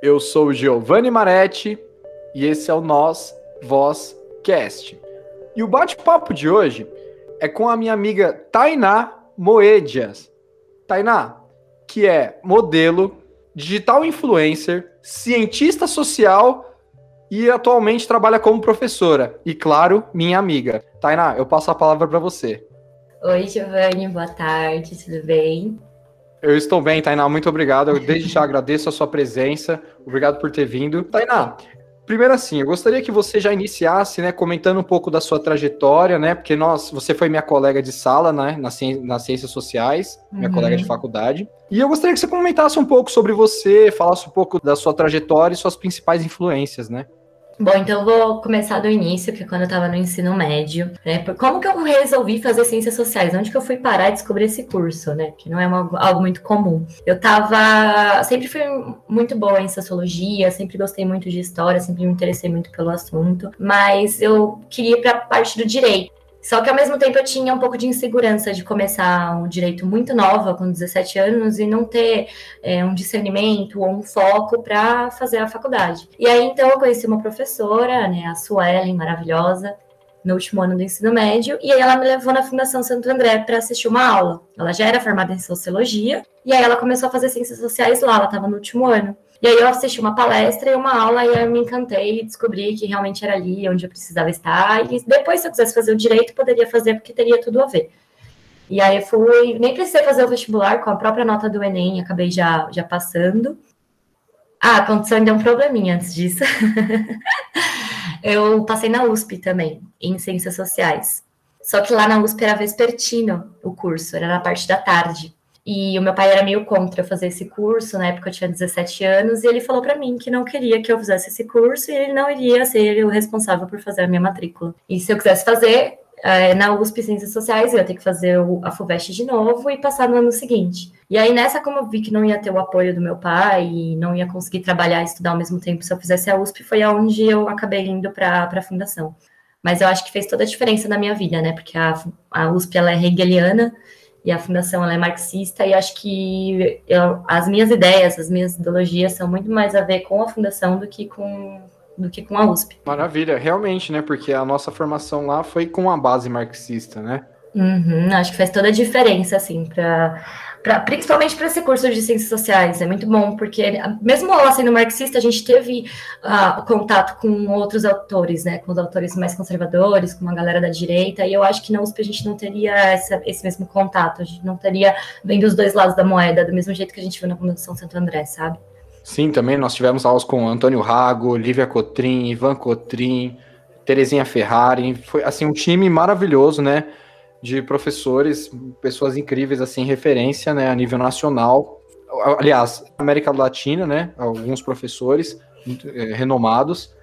Eu sou o Giovanni Maretti e esse é o Nós Voz Cast. E o bate-papo de hoje é com a minha amiga Tainá Moedias. Tainá, que é modelo, digital influencer, cientista social e atualmente trabalha como professora. E claro, minha amiga. Tainá, eu passo a palavra para você. Oi, Giovanni, boa tarde, tudo bem? Eu estou bem, Tainá, muito obrigado. Eu desde já agradeço a sua presença. Obrigado por ter vindo. Tainá, primeiro assim, eu gostaria que você já iniciasse, né, comentando um pouco da sua trajetória, né, porque nós, você foi minha colega de sala, né, nas, nas ciências sociais, minha uhum. colega de faculdade. E eu gostaria que você comentasse um pouco sobre você, falasse um pouco da sua trajetória e suas principais influências, né? Bom, então eu vou começar do início, que é quando eu estava no ensino médio, né? Como que eu resolvi fazer ciências sociais? Onde que eu fui parar e descobrir esse curso, né? Que não é uma, algo muito comum. Eu tava. Sempre fui muito boa em sociologia, sempre gostei muito de história, sempre me interessei muito pelo assunto, mas eu queria ir para a parte do direito. Só que ao mesmo tempo eu tinha um pouco de insegurança de começar um direito muito nova, com 17 anos, e não ter é, um discernimento ou um foco para fazer a faculdade. E aí então eu conheci uma professora, né, a Suelen, maravilhosa, no último ano do ensino médio, e aí ela me levou na Fundação Santo André para assistir uma aula. Ela já era formada em sociologia, e aí ela começou a fazer ciências sociais lá, ela estava no último ano. E aí eu assisti uma palestra e uma aula e eu me encantei e descobri que realmente era ali onde eu precisava estar. E depois, se eu quisesse fazer o direito, poderia fazer porque teria tudo a ver. E aí eu fui, nem precisei fazer o vestibular com a própria nota do Enem, acabei já, já passando. Ah, aconteceu ainda um probleminha antes disso. eu passei na USP também, em Ciências Sociais. Só que lá na USP era vespertino o curso, era na parte da tarde. E o meu pai era meio contra fazer esse curso, na época eu tinha 17 anos, e ele falou para mim que não queria que eu fizesse esse curso e ele não iria ser o responsável por fazer a minha matrícula. E se eu quisesse fazer, é, na USP Ciências Sociais, eu ia ter que fazer a FUVEST de novo e passar no ano seguinte. E aí, nessa, como eu vi que não ia ter o apoio do meu pai e não ia conseguir trabalhar e estudar ao mesmo tempo se eu fizesse a USP, foi aonde eu acabei indo para a fundação. Mas eu acho que fez toda a diferença na minha vida, né? Porque a, a USP ela é hegeliana e a fundação é marxista e acho que eu, as minhas ideias, as minhas ideologias são muito mais a ver com a fundação do que com do que com a USP. Maravilha, realmente, né? Porque a nossa formação lá foi com a base marxista, né? Uhum, acho que faz toda a diferença, assim, para pra, principalmente para esse curso de ciências sociais. É muito bom, porque mesmo ela sendo marxista, a gente teve uh, contato com outros autores, né? Com os autores mais conservadores, com uma galera da direita, e eu acho que na USP a gente não teria essa, esse mesmo contato, a gente não teria vendo os dois lados da moeda, do mesmo jeito que a gente viu na Fundação Santo André, sabe? Sim, também nós tivemos aulas com Antônio Rago, Lívia Cotrim, Ivan Cotrim, Terezinha Ferrari, foi assim um time maravilhoso, né? De professores, pessoas incríveis, assim, referência, né, a nível nacional. Aliás, América Latina, né, alguns professores é, renomados.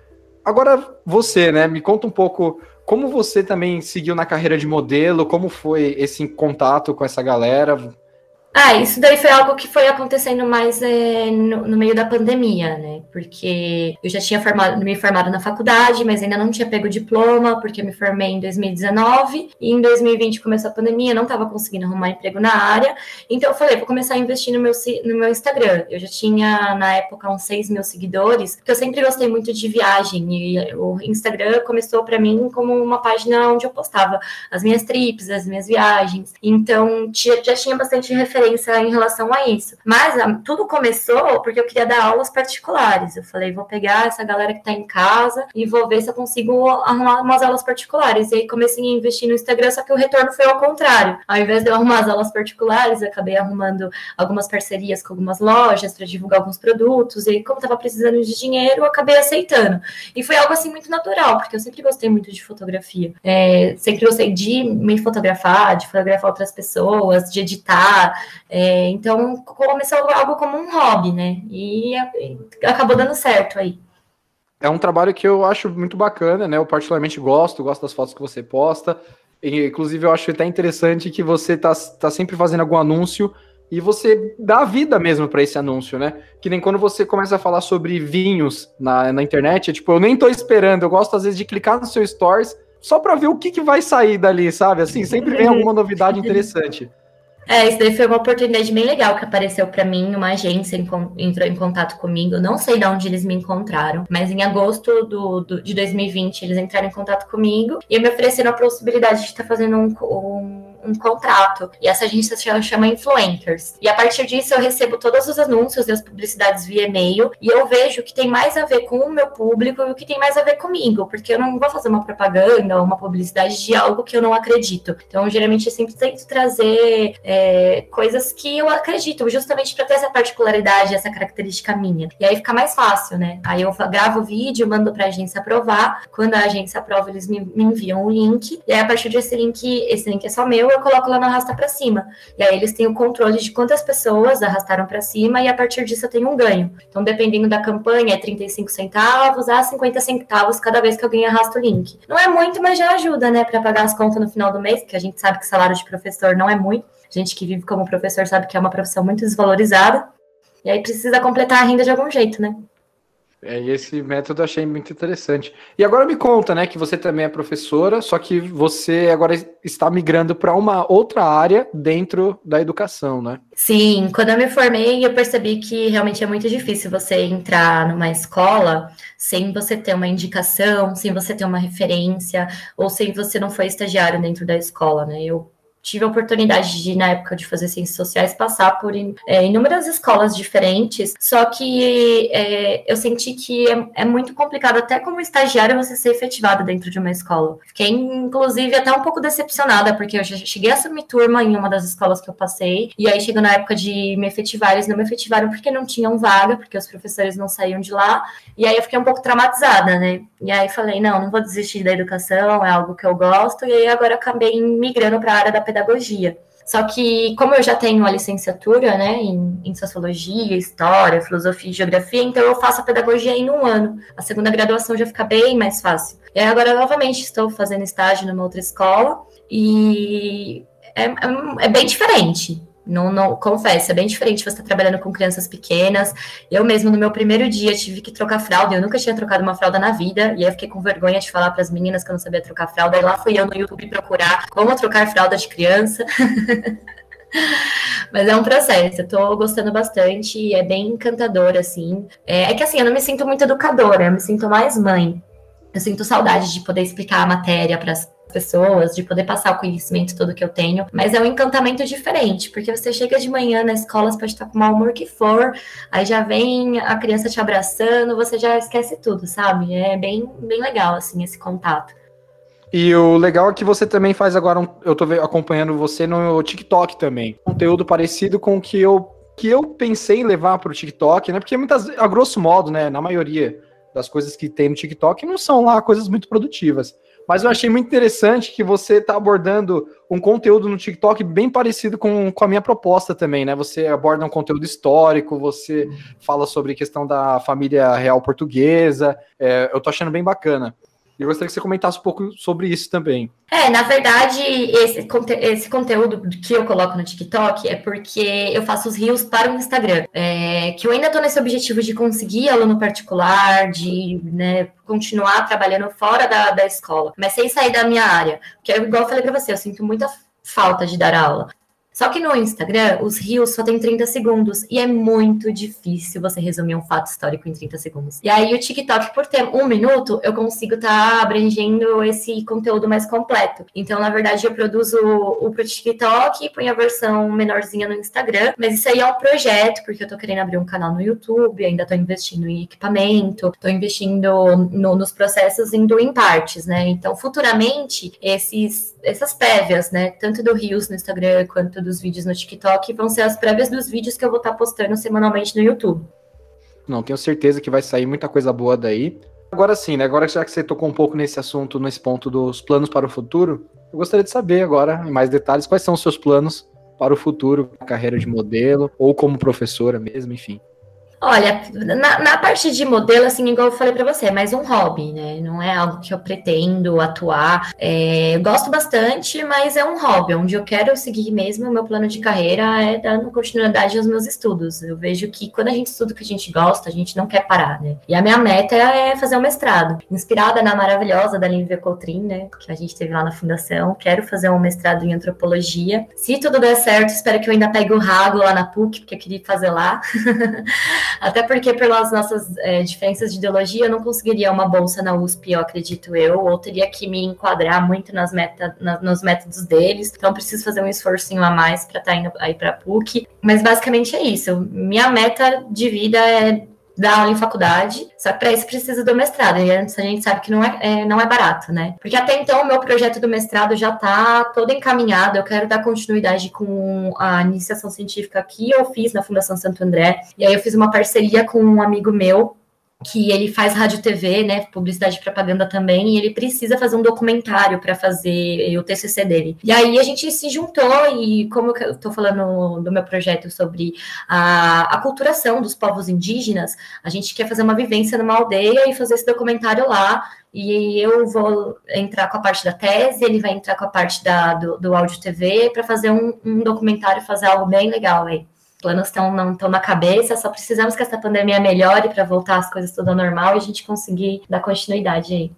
Agora, você, né, me conta um pouco como você também seguiu na carreira de modelo, como foi esse contato com essa galera, ah, isso daí foi algo que foi acontecendo mais é, no, no, meio da pandemia, né? Porque eu já tinha formado, me formado na faculdade, mas ainda não tinha pego o diploma, porque eu me formei em 2019 e em 2020 começou a pandemia, não estava conseguindo arrumar emprego na área. Então eu falei, vou começar a investir no meu, no meu Instagram. Eu já tinha, na época, uns 6 mil seguidores, porque eu sempre gostei muito de viagem. E o Instagram começou para mim como uma página onde eu postava as minhas trips, as minhas viagens. Então já tinha bastante referência diferença em relação a isso. Mas a, tudo começou porque eu queria dar aulas particulares. Eu falei, vou pegar essa galera que está em casa e vou ver se eu consigo arrumar umas aulas particulares. E aí comecei a investir no Instagram, só que o retorno foi ao contrário. Ao invés de eu arrumar as aulas particulares, acabei arrumando algumas parcerias com algumas lojas para divulgar alguns produtos. E aí, como estava precisando de dinheiro, eu acabei aceitando. E foi algo assim muito natural, porque eu sempre gostei muito de fotografia. É, sempre gostei de me fotografar, de fotografar outras pessoas, de editar. É, então, começou algo como um hobby, né? E, e acabou dando certo aí. É um trabalho que eu acho muito bacana, né? Eu particularmente gosto, gosto das fotos que você posta. E, inclusive, eu acho até interessante que você tá, tá sempre fazendo algum anúncio e você dá vida mesmo para esse anúncio, né? Que nem quando você começa a falar sobre vinhos na, na internet, é, tipo, eu nem tô esperando, eu gosto às vezes de clicar no seu stories só para ver o que, que vai sair dali, sabe? Assim, sempre vem alguma novidade interessante. É, isso daí foi uma oportunidade bem legal que apareceu para mim. Uma agência entrou em contato comigo. Não sei de onde eles me encontraram, mas em agosto do, do de 2020 eles entraram em contato comigo e me ofereceram a possibilidade de estar fazendo um, um um contrato. E essa agência se chama Influencers. E a partir disso eu recebo todos os anúncios e as publicidades via e-mail e eu vejo o que tem mais a ver com o meu público e o que tem mais a ver comigo, porque eu não vou fazer uma propaganda ou uma publicidade de algo que eu não acredito. Então, geralmente, eu sempre tento trazer é, coisas que eu acredito, justamente para ter essa particularidade, essa característica minha. E aí fica mais fácil, né? Aí eu gravo o vídeo, mando para agência aprovar. Quando a agência aprova, eles me, me enviam o link. E aí, a partir desse link, esse link é só meu, eu coloco lá no arrasta para cima. E aí eles têm o controle de quantas pessoas arrastaram para cima e a partir disso eu tenho um ganho. Então, dependendo da campanha, é 35 centavos a 50 centavos cada vez que alguém arrasta o link. Não é muito, mas já ajuda, né, para pagar as contas no final do mês, porque a gente sabe que salário de professor não é muito. A gente que vive como professor sabe que é uma profissão muito desvalorizada. E aí precisa completar a renda de algum jeito, né? É, esse método eu achei muito interessante. E agora me conta, né, que você também é professora, só que você agora está migrando para uma outra área dentro da educação, né? Sim, quando eu me formei, eu percebi que realmente é muito difícil você entrar numa escola sem você ter uma indicação, sem você ter uma referência, ou sem você não foi estagiário dentro da escola, né? Eu tive a oportunidade de, na época de fazer ciências sociais, passar por é, inúmeras escolas diferentes, só que é, eu senti que é, é, muito complicado, até como estagiário, você ser efetivado dentro de uma escola. Fiquei, inclusive, até um pouco decepcionada, porque eu já cheguei a assumir turma em uma das escolas que eu passei, e aí chegou na época de me efetivar, eles não me efetivaram porque não tinham vaga, porque os professores não saíam de lá, e aí eu fiquei um pouco traumatizada, né? E aí falei, não, não vou desistir da educação, é algo que eu gosto, e aí agora acabei migrando para a área da pedagogia. Só que, como eu já tenho a licenciatura, né, em, em, sociologia, história, filosofia e geografia, então eu faço a pedagogia em um ano. A segunda graduação já fica bem mais fácil. E agora, novamente, estou fazendo estágio numa outra escola e é, é, é bem diferente. Não, não, confesso, é bem diferente você estar tá trabalhando com crianças pequenas. Eu mesmo, no meu primeiro dia, tive que trocar fralda. Eu nunca tinha trocado uma fralda na vida. E aí fiquei com vergonha de falar para as meninas que eu não sabia trocar fralda. E lá fui eu no YouTube procurar como trocar fralda de criança. Mas é um processo, eu tô gostando bastante e é bem encantador, assim. É, é que assim, eu não me sinto muito educadora, eu me sinto mais mãe. Eu sinto saudade de poder explicar a matéria para as pessoas, de poder passar o conhecimento todo que eu tenho, mas é um encantamento diferente, porque você chega de manhã na escola, você pode estar com o mau humor que for, aí já vem a criança te abraçando, você já esquece tudo, sabe? É bem, bem legal, assim, esse contato. E o legal é que você também faz agora, um, eu tô acompanhando você no TikTok também, conteúdo parecido com o que eu, que eu pensei em levar para o TikTok, né? Porque muitas, a grosso modo, né, na maioria das coisas que tem no TikTok não são lá coisas muito produtivas. Mas eu achei muito interessante que você está abordando um conteúdo no TikTok bem parecido com, com a minha proposta também, né? Você aborda um conteúdo histórico, você fala sobre questão da família real portuguesa. É, eu tô achando bem bacana. E eu gostaria que você comentasse um pouco sobre isso também. É, na verdade, esse, esse conteúdo que eu coloco no TikTok é porque eu faço os rios para o Instagram. É, que eu ainda estou nesse objetivo de conseguir aluno particular, de né, continuar trabalhando fora da, da escola, mas sem sair da minha área. Porque, igual eu falei para você, eu sinto muita falta de dar aula. Só que no Instagram, os rios só tem 30 segundos e é muito difícil você resumir um fato histórico em 30 segundos. E aí o TikTok, por ter um minuto, eu consigo estar tá abrangendo esse conteúdo mais completo. Então, na verdade, eu produzo o pro TikTok e ponho a versão menorzinha no Instagram. Mas isso aí é um projeto, porque eu tô querendo abrir um canal no YouTube, ainda tô investindo em equipamento, tô investindo no, nos processos indo em partes, né? Então, futuramente, esses, essas prévias, né? Tanto do Rios no Instagram quanto dos vídeos no TikTok vão ser as prévias dos vídeos que eu vou estar postando semanalmente no YouTube. Não, tenho certeza que vai sair muita coisa boa daí. Agora sim, né? Agora já que você tocou um pouco nesse assunto, nesse ponto dos planos para o futuro, eu gostaria de saber agora, em mais detalhes, quais são os seus planos para o futuro, carreira de modelo ou como professora mesmo, enfim. Olha, na, na, parte de modelo, assim, igual eu falei para você, é mais um hobby, né? Não é algo que eu pretendo atuar. É, eu gosto bastante, mas é um hobby, onde eu quero seguir mesmo. O meu plano de carreira é dando continuidade aos meus estudos. Eu vejo que quando a gente estuda o que a gente gosta, a gente não quer parar, né? E a minha meta é fazer um mestrado, inspirada na maravilhosa da Lívia Coutrin, né? Que a gente teve lá na fundação. Quero fazer um mestrado em antropologia. Se tudo der certo, espero que eu ainda pegue o rago lá na PUC, porque eu queria fazer lá. Até porque, pelas nossas é, diferenças de ideologia, eu não conseguiria uma bolsa na USP, eu acredito eu, ou teria que me enquadrar muito nas meta, na, nos métodos deles. Então, preciso fazer um esforcinho a mais para estar tá indo aí para PUC. Mas basicamente é isso. Minha meta de vida é dar aula em faculdade, só que para isso precisa do mestrado, e a gente sabe que não é, é, não é barato, né? Porque até então o meu projeto do mestrado já está todo encaminhado, eu quero dar continuidade com a iniciação científica que eu fiz na Fundação Santo André, e aí eu fiz uma parceria com um amigo meu, que ele faz rádio TV, né, publicidade e propaganda também, e ele precisa fazer um documentário para fazer o TCC dele. E aí a gente se juntou e como eu estou falando do meu projeto sobre a aculturação dos povos indígenas, a gente quer fazer uma vivência numa aldeia e fazer esse documentário lá. E eu vou entrar com a parte da tese, ele vai entrar com a parte da, do, do áudio TV para fazer um, um documentário, fazer algo bem legal aí planos estão não estão na cabeça, só precisamos que essa pandemia melhore para voltar as coisas tudo ao normal e a gente conseguir dar continuidade aí.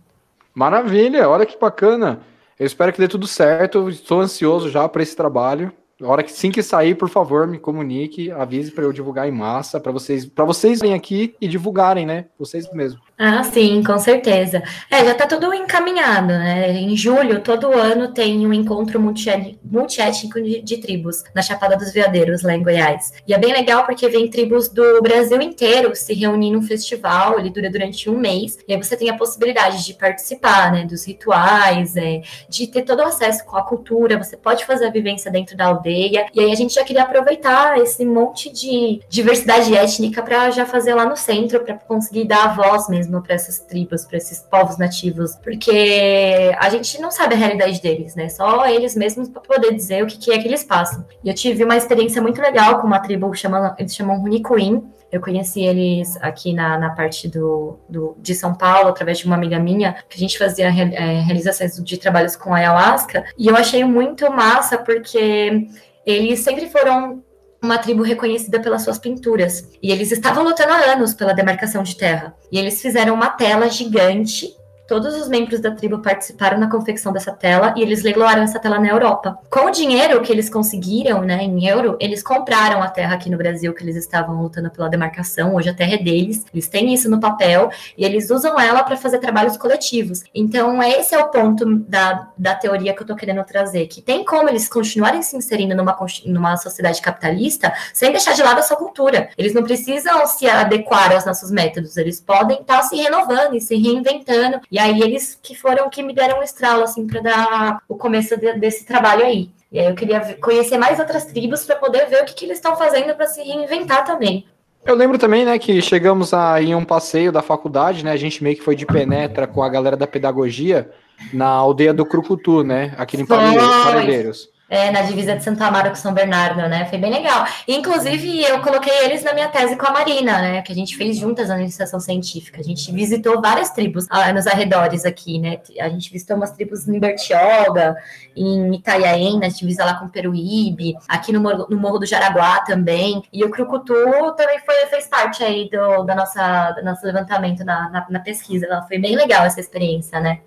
Maravilha, olha que bacana. Eu espero que dê tudo certo. Estou ansioso já para esse trabalho. Hora que sim que sair, por favor, me comunique, avise para eu divulgar em massa, para vocês, para vocês virem aqui e divulgarem, né? Vocês mesmos. Ah, sim, com certeza. É, já está tudo encaminhado, né? Em julho, todo ano, tem um encontro multiétnico de, de, tribos na Chapada dos Veadeiros, lá em Goiás. E é bem legal porque vem tribos do Brasil inteiro se reunir num festival, ele dura durante um mês, e aí você tem a possibilidade de participar, né, dos rituais, é, de ter todo o acesso com a cultura, você pode fazer a vivência dentro da aldeia, e aí a gente já queria aproveitar esse monte de diversidade étnica para já fazer lá no centro, para conseguir dar a voz mesmo mesmo para essas tribos, para esses povos nativos, porque a gente não sabe a realidade deles, né? Só eles mesmos para poder dizer o que, que é que eles passam. E eu tive uma experiência muito legal com uma tribo que chama, eles chamam Runicuim. Eu conheci eles aqui na, na parte do, do, de São Paulo, através de uma amiga minha, que a gente fazia é, realizações de trabalhos com ayahuasca, e eu achei muito massa, porque eles sempre foram uma tribo reconhecida pelas suas pinturas. E eles estavam lutando há anos pela demarcação de terra. E eles fizeram uma tela gigante Todos os membros da tribo participaram na confecção dessa tela e eles leiloaram essa tela na Europa. Com o dinheiro que eles conseguiram, né, em euro, eles compraram a terra aqui no Brasil que eles estavam lutando pela demarcação. Hoje a terra é deles, eles têm isso no papel e eles usam ela para fazer trabalhos coletivos. Então, esse é o ponto da, da teoria que eu estou querendo trazer, que tem como eles continuarem se inserindo numa, numa sociedade capitalista sem deixar de lado a sua cultura. Eles não precisam se adequar aos nossos métodos, eles podem estar tá se renovando e se reinventando. E aí eles que foram que me deram um estralo, assim, para dar o começo de, desse trabalho aí. E aí eu queria conhecer mais outras tribos para poder ver o que, que eles estão fazendo para se reinventar também. Eu lembro também, né, que chegamos a, em um passeio da faculdade, né, a gente meio que foi de penetra com a galera da pedagogia na aldeia do Crucutu, né, aqui em Parelheiros. É, na divisa de Santa Amaro com São Bernardo, né? Foi bem legal. Inclusive, eu coloquei eles na minha tese com a Marina, né? Que a gente fez juntas na iniciação científica. A gente visitou várias tribos ah, nos arredores aqui, né? A gente visitou umas tribos em Bertioga, em Itaiaém, na divisa lá com Peruíbe, aqui no Morro, no Morro do Jaraguá também. E o Crucutu também foi, fez parte aí do, da nossa, do nosso levantamento na, na, na pesquisa. Foi bem legal essa experiência, né?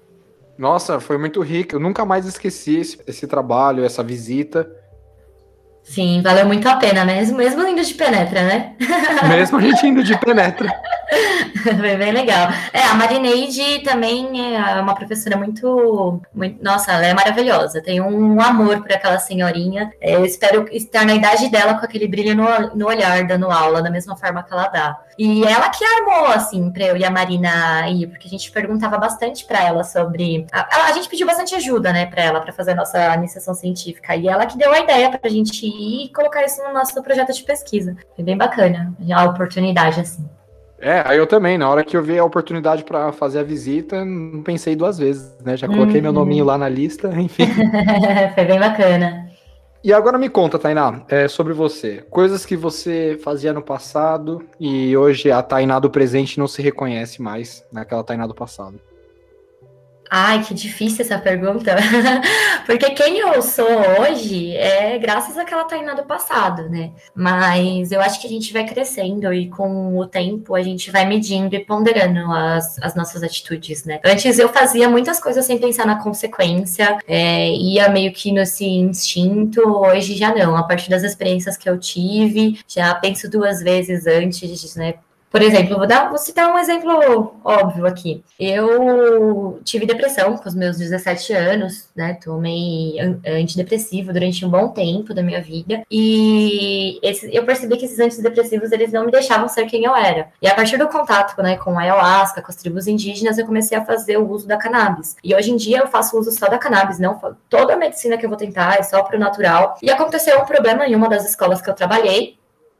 Nossa, foi muito rico. Eu nunca mais esqueci esse, esse trabalho, essa visita. Sim, valeu muito a pena, mesmo, mesmo indo de penetra, né? Mesmo a gente indo de penetra. Foi bem legal. É, a Marineide também é uma professora muito, muito. Nossa, ela é maravilhosa. Tem um amor por aquela senhorinha. É, eu espero estar na idade dela com aquele brilho no, no olhar, dando aula, da mesma forma que ela dá. E ela que armou, assim, pra eu e a Marina ir, porque a gente perguntava bastante para ela sobre. A, a, gente pediu bastante ajuda, né, para ela, para fazer a nossa iniciação científica. E ela que deu a ideia pra gente ir e colocar isso no nosso projeto de pesquisa. Foi bem bacana a oportunidade, assim. É, aí eu também, na hora que eu vi a oportunidade para fazer a visita, não pensei duas vezes, né? Já coloquei uhum. meu nominho lá na lista, enfim. Foi bem bacana. E agora me conta, Tainá, é, sobre você. Coisas que você fazia no passado e hoje a Tainá do presente não se reconhece mais naquela Tainá do passado. Ai, que difícil essa pergunta. Porque quem eu sou hoje é graças àquela Tainá do passado, né? Mas eu acho que a gente vai crescendo e com o tempo a gente vai medindo e ponderando as, as nossas atitudes, né? Antes eu fazia muitas coisas sem pensar na consequência, é, ia meio que nesse instinto, hoje já não. A partir das experiências que eu tive, já penso duas vezes antes, né? Por exemplo, vou, dar, vou citar um exemplo óbvio aqui. Eu tive depressão com os meus 17 anos, né? Tomei antidepressivo durante um bom tempo da minha vida. E esse, eu percebi que esses antidepressivos, eles não me deixavam ser quem eu era. E a partir do contato né, com a ayahuasca, com as tribos indígenas, eu comecei a fazer o uso da cannabis. E hoje em dia eu faço uso só da cannabis, não toda a medicina que eu vou tentar é só pro natural. E aconteceu um problema em uma das escolas que eu trabalhei,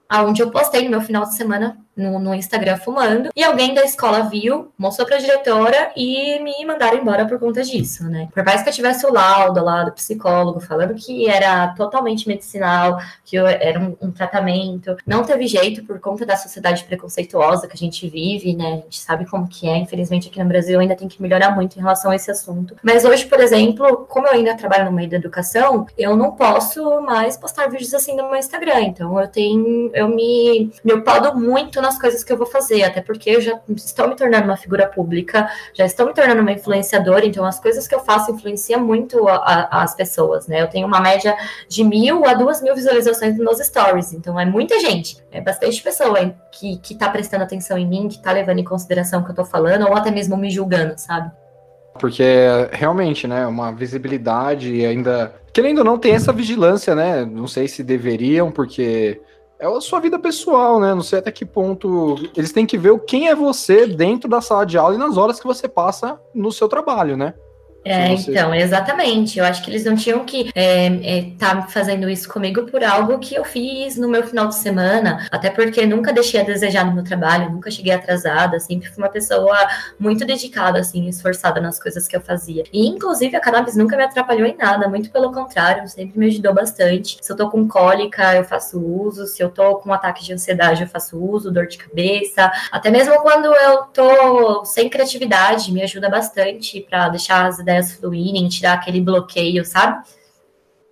aonde eu postei no meu final de semana no, no, Instagram fumando, e alguém da escola viu, mostrou pra diretora e me mandaram embora por conta disso, né? Por mais que eu tivesse o laudo lá do psicólogo falando que era totalmente medicinal, que era um, um tratamento, não teve jeito por conta da sociedade preconceituosa que a gente vive, né? A gente sabe como que é, infelizmente aqui no Brasil ainda tem que melhorar muito em relação a esse assunto. Mas hoje, por exemplo, como eu ainda trabalho no meio da educação, eu não posso mais postar vídeos assim no meu Instagram, então eu tenho, eu me, me podo muito na nas coisas que eu vou fazer, até porque eu já estou me tornando uma figura pública, já estou me tornando uma influenciadora, então as coisas que eu faço influenciam muito a, a, as pessoas, né? Eu tenho uma média de mil a duas mil visualizações nos stories, então é muita gente, é bastante pessoa que, que tá prestando atenção em mim, que tá levando em consideração o que eu tô falando, ou até mesmo me julgando, sabe? Porque realmente, né, uma visibilidade ainda. Querendo ou não, tem essa vigilância, né? Não sei se deveriam, porque é a sua vida pessoal, né? Não sei até que ponto. Eles têm que ver quem é você dentro da sala de aula e nas horas que você passa no seu trabalho, né? É, então, exatamente. Eu acho que eles não tinham que estar é, é, tá fazendo isso comigo por algo que eu fiz no meu final de semana, até porque nunca deixei a desejar no meu trabalho, nunca cheguei atrasada, sempre fui uma pessoa muito dedicada, assim, esforçada nas coisas que eu fazia. E, inclusive, a cannabis nunca me atrapalhou em nada, muito pelo contrário, sempre me ajudou bastante. Se eu tô com cólica, eu faço uso, se eu tô com um ataque de ansiedade, eu faço uso, dor de cabeça, até mesmo quando eu tô sem criatividade, me ajuda bastante para deixar as ideias ideias fluírem, tirar aquele bloqueio, sabe?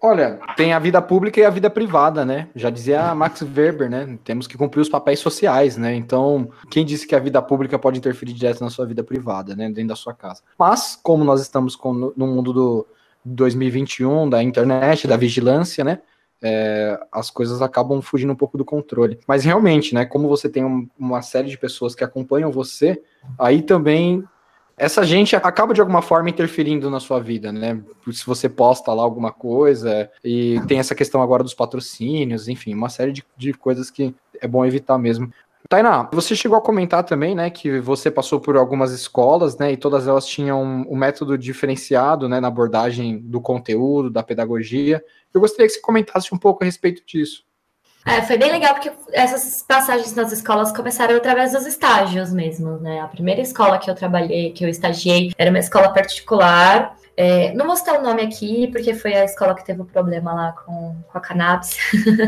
Olha, tem a vida pública e a vida privada, né? Já dizia Max Weber, né? Temos que cumprir os papéis sociais, né? Então, quem disse que a vida pública pode interferir direto na sua vida privada, né? Dentro da sua casa. Mas, como nós estamos com, no mundo do 2021, da internet, da vigilância, né? É, as coisas acabam fugindo um pouco do controle. Mas realmente, né? Como você tem um, uma série de pessoas que acompanham você, aí também essa gente acaba de alguma forma interferindo na sua vida, né? Se você posta lá alguma coisa, e tem essa questão agora dos patrocínios, enfim, uma série de, de coisas que é bom evitar mesmo. Tainá, você chegou a comentar também, né, que você passou por algumas escolas, né, e todas elas tinham um, método diferenciado, né, na abordagem do conteúdo, da pedagogia. Eu gostaria que você comentasse um pouco a respeito disso. É, foi bem legal porque essas passagens nas escolas começaram através dos estágios mesmo, né? A primeira escola que eu trabalhei, que eu estagiei, era uma escola particular. É, não vou citar o nome aqui, porque foi a escola que teve o um problema lá com, com a cannabis,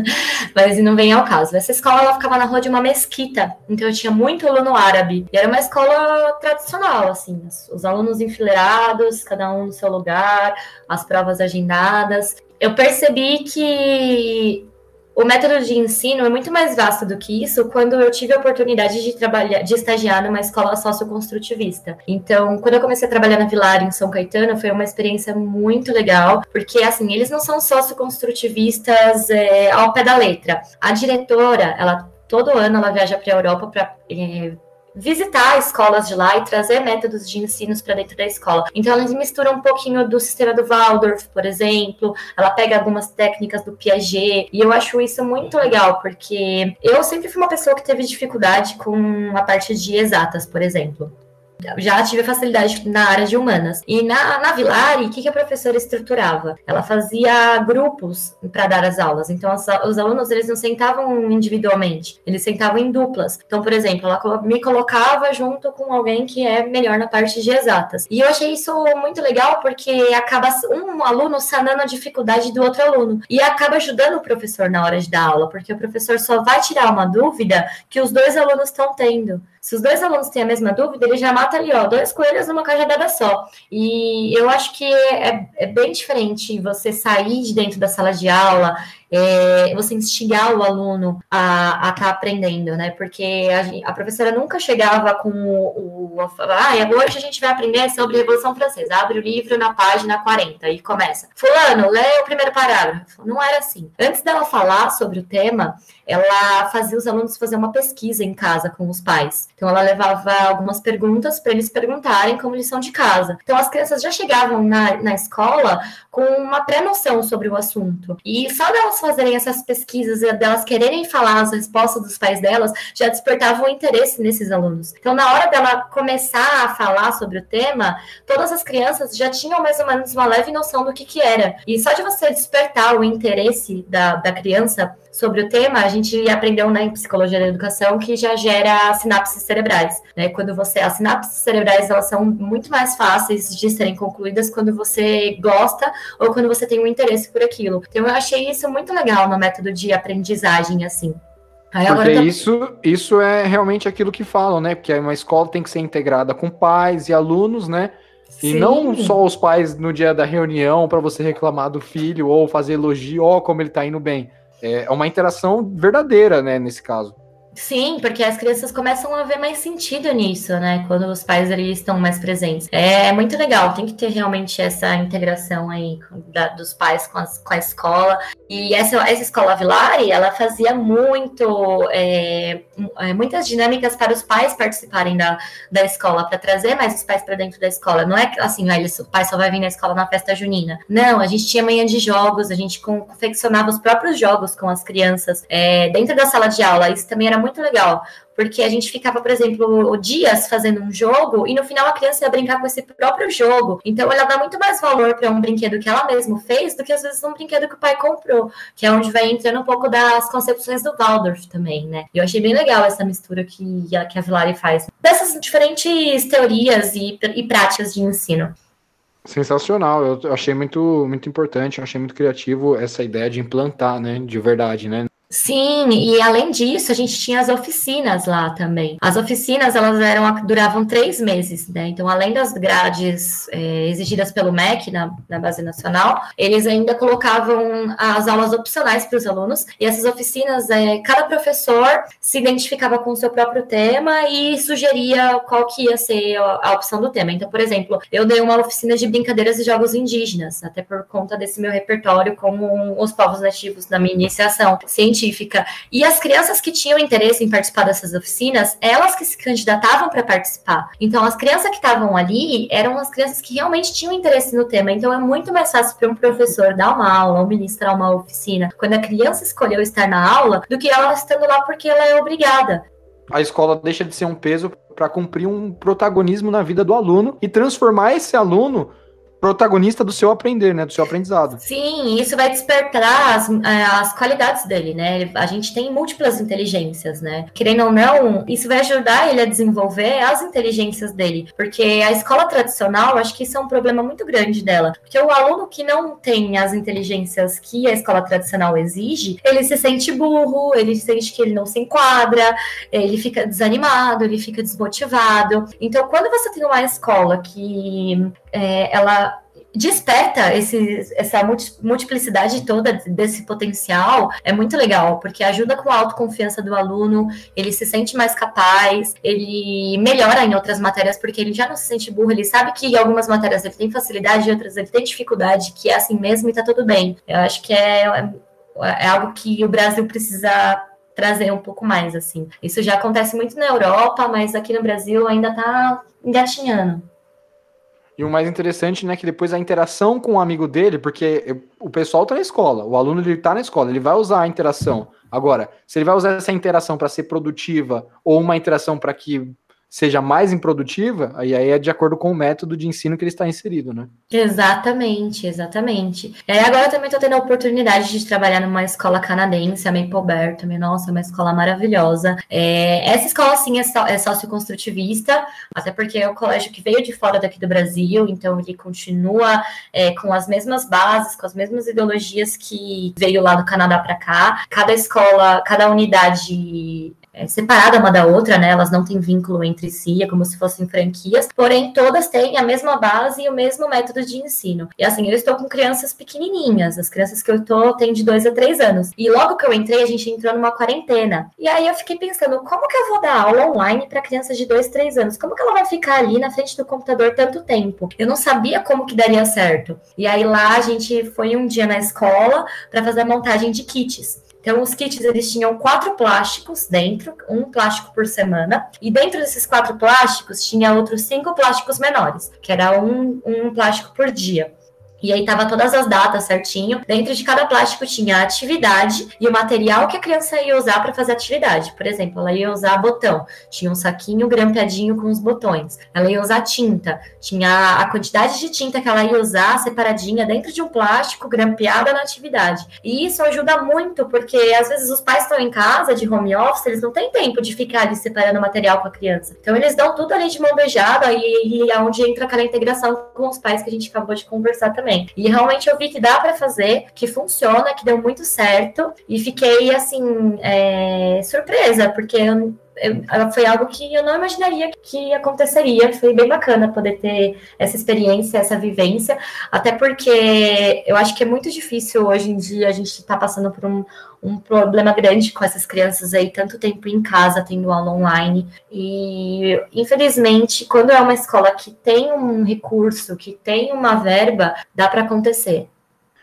mas não vem ao caso. Essa escola ela ficava na rua de uma mesquita, então eu tinha muito aluno árabe. E era uma escola tradicional, assim, os alunos enfileirados, cada um no seu lugar, as provas agendadas. Eu percebi que o método de ensino é muito mais vasto do que isso quando eu tive a oportunidade de trabalhar, de estagiar numa escola socioconstrutivista. Então, quando eu comecei a trabalhar na Vilar, em São Caetano, foi uma experiência muito legal, porque, assim, eles não são socioconstrutivistas é, ao pé da letra. A diretora, ela todo ano ela viaja para a Europa para é, visitar escolas de lá e trazer métodos de ensinos para dentro da escola. Então, ela mistura um pouquinho do sistema do Waldorf, por exemplo, ela pega algumas técnicas do Piaget, e eu acho isso muito legal, porque eu sempre fui uma pessoa que teve dificuldade com a parte de exatas, por exemplo. Já tive facilidade na área de humanas. E na, na Vilari, o que, que a professora estruturava? Ela fazia grupos para dar as aulas. Então, os, os alunos, eles não sentavam individualmente, eles sentavam em duplas. Então, por exemplo, ela me colocava junto com alguém que é melhor na parte de exatas. E eu achei isso muito legal porque acaba um aluno sanando a dificuldade do outro aluno e acaba ajudando o professor na hora de dar aula, porque o professor só vai tirar uma dúvida que os dois alunos estão tendo. Se os dois alunos têm a mesma dúvida, ele já mata ali, ó, dois coelhos numa cajadada só. E eu acho que é, é bem diferente você sair de dentro da sala de aula é, você instigar o aluno a estar tá aprendendo, né? Porque a, a, professora nunca chegava com o, o ah, hoje a gente vai aprender sobre a Revolução Francesa. Abre o livro na página 40 e começa. Fulano, lê o primeiro parágrafo. Não era assim. Antes dela falar sobre o tema, ela fazia os alunos fazer uma pesquisa em casa com os pais. Então ela levava algumas perguntas para eles perguntarem como lição de casa. Então as crianças já chegavam na, na escola com uma pré-noção sobre o assunto. E só delas fazerem essas pesquisas e delas quererem falar as respostas dos pais delas, já despertavam interesse nesses alunos. Então, na hora dela começar a falar sobre o tema, todas as crianças já tinham mais ou menos uma leve noção do que, que era. E só de você despertar o interesse da, da criança sobre o tema, a gente aprendeu né, em psicologia da educação que já gera sinapses cerebrais. Né? Quando você. As sinapses cerebrais elas são muito mais fáceis de serem concluídas quando você gosta ou quando você tem um interesse por aquilo. Então eu achei isso muito legal no método de aprendizagem, assim. Aí Porque tô... isso, isso é realmente aquilo que falam, né? Porque uma escola tem que ser integrada com pais e alunos, né? E Sim. não só os pais no dia da reunião para você reclamar do filho ou fazer elogio, ó, oh, como ele tá indo bem. É uma interação verdadeira, né, nesse caso. Sim, porque as crianças começam a ver mais sentido nisso, né? Quando os pais ali estão mais presentes. É muito legal, tem que ter realmente essa integração aí da, dos pais com, as, com, a escola. E essa, essa escola Vilari, ela fazia muito, é, é muitas dinâmicas para os pais participarem da, da escola, para trazer mais os pais para dentro da escola. Não é assim, ah, o pai só vai vir na escola na festa junina. Não, a gente tinha manhã de jogos, a gente confeccionava os próprios jogos com as crianças é, dentro da sala de aula. Isso também era muito legal, porque a gente ficava, por exemplo, dias fazendo um jogo e no final a criança ia brincar com esse próprio jogo. Então ela dá muito mais valor para um brinquedo que ela mesma fez do que às vezes um brinquedo que o pai comprou, que é onde vai entrando um pouco das concepções do Waldorf também, né? E eu achei bem legal essa mistura que a, que a Vilari faz dessas diferentes teorias e, e práticas de ensino. Sensacional, eu achei muito, muito importante, eu achei muito criativo essa ideia de implantar, né, de verdade, né, Sim, e além disso, a gente tinha as oficinas lá também. As oficinas, elas eram duravam três meses, né? Então, além das grades é, exigidas pelo MEC na, na base nacional, eles ainda colocavam as aulas opcionais para os alunos. E essas oficinas, é, cada professor se identificava com o seu próprio tema e sugeria qual que ia ser a, a opção do tema. Então, por exemplo, eu dei uma oficina de brincadeiras e jogos indígenas, até por conta desse meu repertório com os povos nativos na minha iniciação científica científica. E as crianças que tinham interesse em participar dessas oficinas, elas que se candidatavam para participar. Então, as crianças que estavam ali eram as crianças que realmente tinham interesse no tema. Então, é muito mais fácil para um professor dar uma aula ou ministrar uma oficina quando a criança escolheu estar na aula do que ela estando lá porque ela é obrigada. A escola deixa de ser um peso para cumprir um protagonismo na vida do aluno e transformar esse aluno protagonista do seu aprender, né? Do seu aprendizado. Sim, isso vai despertar as, é, as qualidades dele, né? A gente tem múltiplas inteligências, né? Querendo ou não, isso vai ajudar ele a desenvolver as inteligências dele. Porque a escola tradicional, acho que isso é um problema muito grande dela. Porque o aluno que não tem as inteligências que a escola tradicional exige, ele se sente burro, ele sente que ele não se enquadra, ele fica desanimado, ele fica desmotivado. Então, quando você tem uma escola que é, ela desperta esse, essa multiplicidade toda desse potencial é muito legal, porque ajuda com a autoconfiança do aluno, ele se sente mais capaz, ele melhora em outras matérias, porque ele já não se sente burro, ele sabe que em algumas matérias ele tem facilidade, em outras ele tem dificuldade, que é assim mesmo e tá tudo bem. Eu acho que é, é, é algo que o Brasil precisa trazer um pouco mais, assim. Isso já acontece muito na Europa, mas aqui no Brasil ainda tá engatinhando. E o mais interessante, né, que depois a interação com o amigo dele, porque o pessoal tá na escola, o aluno ele tá na escola, ele vai usar a interação. Agora, se ele vai usar essa interação para ser produtiva ou uma interação para que seja mais improdutiva, aí, é de acordo com o método de ensino que ele está inserido, né? Exatamente, exatamente. É, agora eu também estou tendo a oportunidade de trabalhar numa escola canadense, a Maple Bear, também, nossa, é uma escola maravilhosa. É, essa escola, sim, é, só, é socioconstrutivista, até porque é o colégio que veio de fora daqui do Brasil, então ele continua é, com as mesmas bases, com as mesmas ideologias que veio lá do Canadá para cá. Cada escola, cada unidade é, separada uma da outra, né? Elas não têm vínculo entre si, é como se fossem franquias, porém todas têm a mesma base e o mesmo método de ensino. E assim, eu estou com crianças pequenininhas, as crianças que eu estou têm de dois a três anos. E logo que eu entrei, a gente entrou numa quarentena. E aí eu fiquei pensando, como que eu vou dar aula online para crianças de dois, três anos? Como que ela vai ficar ali na frente do computador tanto tempo? Eu não sabia como que daria certo. E aí lá a gente foi um dia na escola para fazer a montagem de kits. Então, os kits eles tinham quatro plásticos dentro, um plástico por semana, e dentro desses quatro plásticos tinha outros cinco plásticos menores, que era um, um plástico por dia. E aí tava todas as datas certinho. Dentro de cada plástico tinha a atividade e o material que a criança ia usar para fazer a atividade. Por exemplo, ela ia usar botão, tinha um saquinho grampeadinho com os botões. Ela ia usar tinta, tinha a quantidade de tinta que ela ia usar separadinha dentro de um plástico grampeada na atividade. E isso ajuda muito, porque às vezes os pais estão em casa de home office, eles não têm tempo de ficar ali separando material com a criança. Então eles dão tudo ali de mão beijada e, e é onde entra aquela integração com os pais que a gente acabou de conversar também também. E realmente eu vi que dá para fazer, que funciona, que deu muito certo. E fiquei, assim, é, surpresa, porque eu, foi algo que eu não imaginaria que aconteceria. Foi bem bacana poder ter essa experiência, essa vivência, até porque eu acho que é muito difícil hoje em dia a gente estar tá passando por um, um problema grande com essas crianças aí, tanto tempo em casa, tendo aula online. E, infelizmente, quando é uma escola que tem um recurso, que tem uma verba, dá para acontecer.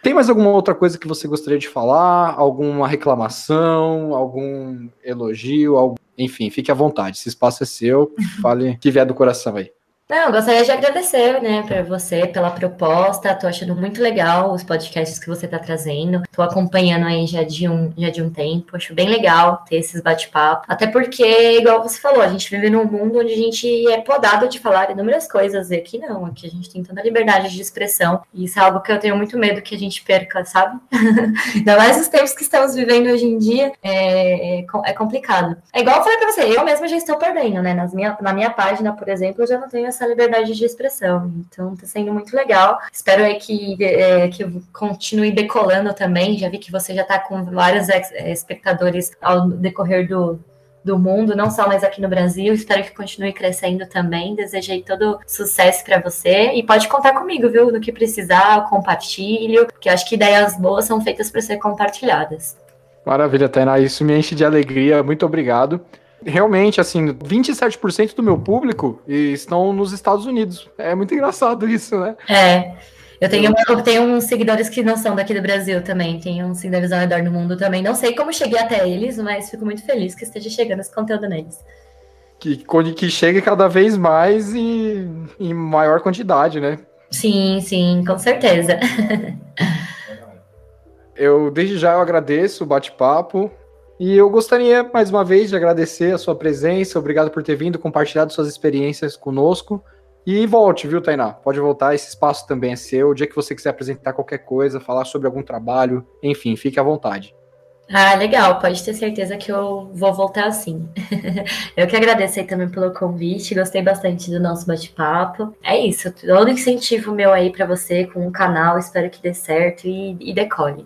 Tem mais alguma outra coisa que você gostaria de falar? Alguma reclamação? Algum elogio? Algum... Enfim, fique à vontade. Esse espaço é seu. Fale que vier do coração aí. Não, gostaria de agradecer, né, para você pela proposta. Tô achando muito legal os podcasts que você está trazendo. Tô acompanhando aí já de um já de um tempo. Acho bem legal ter esses bate-papos. Até porque, igual você falou, a gente vive num mundo onde a gente é podado de falar inúmeras coisas. E aqui não, aqui a gente tem tanta liberdade de expressão. E isso é algo que eu tenho muito medo que a gente perca, sabe? Ainda mais nos tempos que estamos vivendo hoje em dia, é, é, é complicado. É igual eu falei para você, eu mesma já estou perdendo, né? Nas minha, na minha página, por exemplo, eu já não tenho essa liberdade de expressão. Então está sendo muito legal. Espero aí que, é, que continue decolando também. Já vi que você já está com vários é, espectadores ao decorrer do, do mundo, não só mais aqui no Brasil. Espero que continue crescendo também. Desejei todo sucesso para você e pode contar comigo, viu? No que precisar, eu compartilho, porque eu acho que ideias boas são feitas para ser compartilhadas. Maravilha, Tainá. Isso me enche de alegria. Muito obrigado. Realmente, assim, 27% do meu público estão nos Estados Unidos. É muito engraçado isso, né? É. Eu tenho, eu tenho uns seguidores que não são daqui do Brasil também. Tenho uns seguidores ao redor do mundo também. Não sei como cheguei até eles, mas fico muito feliz que esteja chegando esse conteúdo neles. Que, que chegue cada vez mais e em maior quantidade, né? Sim, sim, com certeza. eu, desde já, eu agradeço o bate-papo. E eu gostaria, mais uma vez, de agradecer a sua presença. Obrigado por ter vindo, compartilhado suas experiências conosco. E volte, viu, Tainá? Pode voltar, esse espaço também é seu. O dia que você quiser apresentar qualquer coisa, falar sobre algum trabalho, enfim, fique à vontade. Ah, legal, pode ter certeza que eu vou voltar sim. eu que agradeço aí também pelo convite, gostei bastante do nosso bate-papo. É isso, todo incentivo meu aí para você com o canal, espero que dê certo e, e decole.